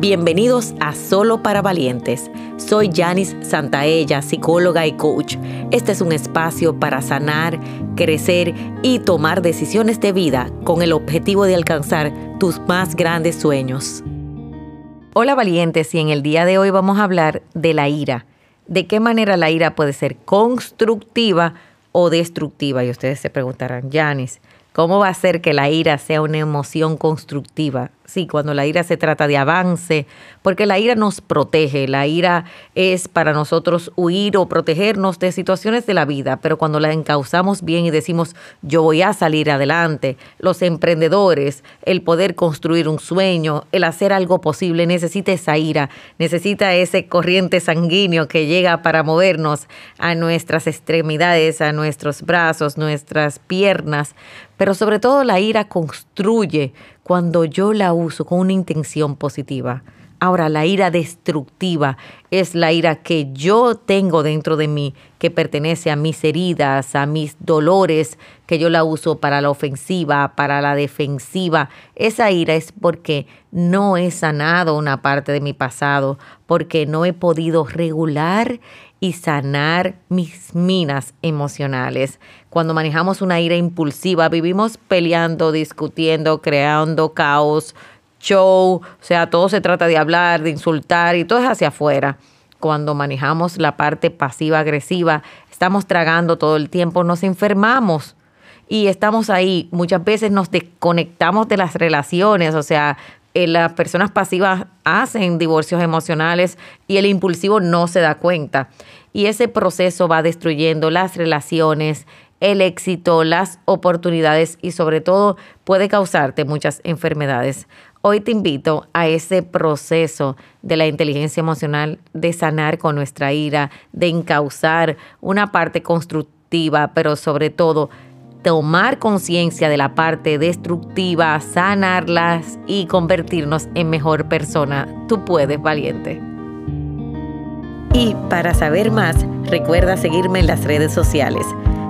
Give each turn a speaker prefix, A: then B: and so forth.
A: Bienvenidos a Solo para Valientes. Soy Janice Santaella, psicóloga y coach. Este es un espacio para sanar, crecer y tomar decisiones de vida con el objetivo de alcanzar tus más grandes sueños. Hola valientes y en el día de hoy vamos a hablar de la ira. De qué manera la ira puede ser constructiva o destructiva. Y ustedes se preguntarán, Janice, ¿cómo va a ser que la ira sea una emoción constructiva? Sí, cuando la ira se trata de avance, porque la ira nos protege, la ira es para nosotros huir o protegernos de situaciones de la vida, pero cuando la encauzamos bien y decimos yo voy a salir adelante, los emprendedores, el poder construir un sueño, el hacer algo posible, necesita esa ira, necesita ese corriente sanguíneo que llega para movernos a nuestras extremidades, a nuestros brazos, nuestras piernas, pero sobre todo la ira construye cuando yo la uso con una intención positiva. Ahora, la ira destructiva es la ira que yo tengo dentro de mí, que pertenece a mis heridas, a mis dolores, que yo la uso para la ofensiva, para la defensiva. Esa ira es porque no he sanado una parte de mi pasado, porque no he podido regular y sanar mis minas emocionales. Cuando manejamos una ira impulsiva, vivimos peleando, discutiendo, creando caos, show, o sea, todo se trata de hablar, de insultar y todo es hacia afuera. Cuando manejamos la parte pasiva-agresiva, estamos tragando todo el tiempo, nos enfermamos y estamos ahí. Muchas veces nos desconectamos de las relaciones, o sea, eh, las personas pasivas hacen divorcios emocionales y el impulsivo no se da cuenta. Y ese proceso va destruyendo las relaciones, el éxito, las oportunidades y sobre todo puede causarte muchas enfermedades. Hoy te invito a ese proceso de la inteligencia emocional, de sanar con nuestra ira, de encauzar una parte constructiva, pero sobre todo tomar conciencia de la parte destructiva, sanarlas y convertirnos en mejor persona. Tú puedes, valiente. Y para saber más, recuerda seguirme en las redes sociales.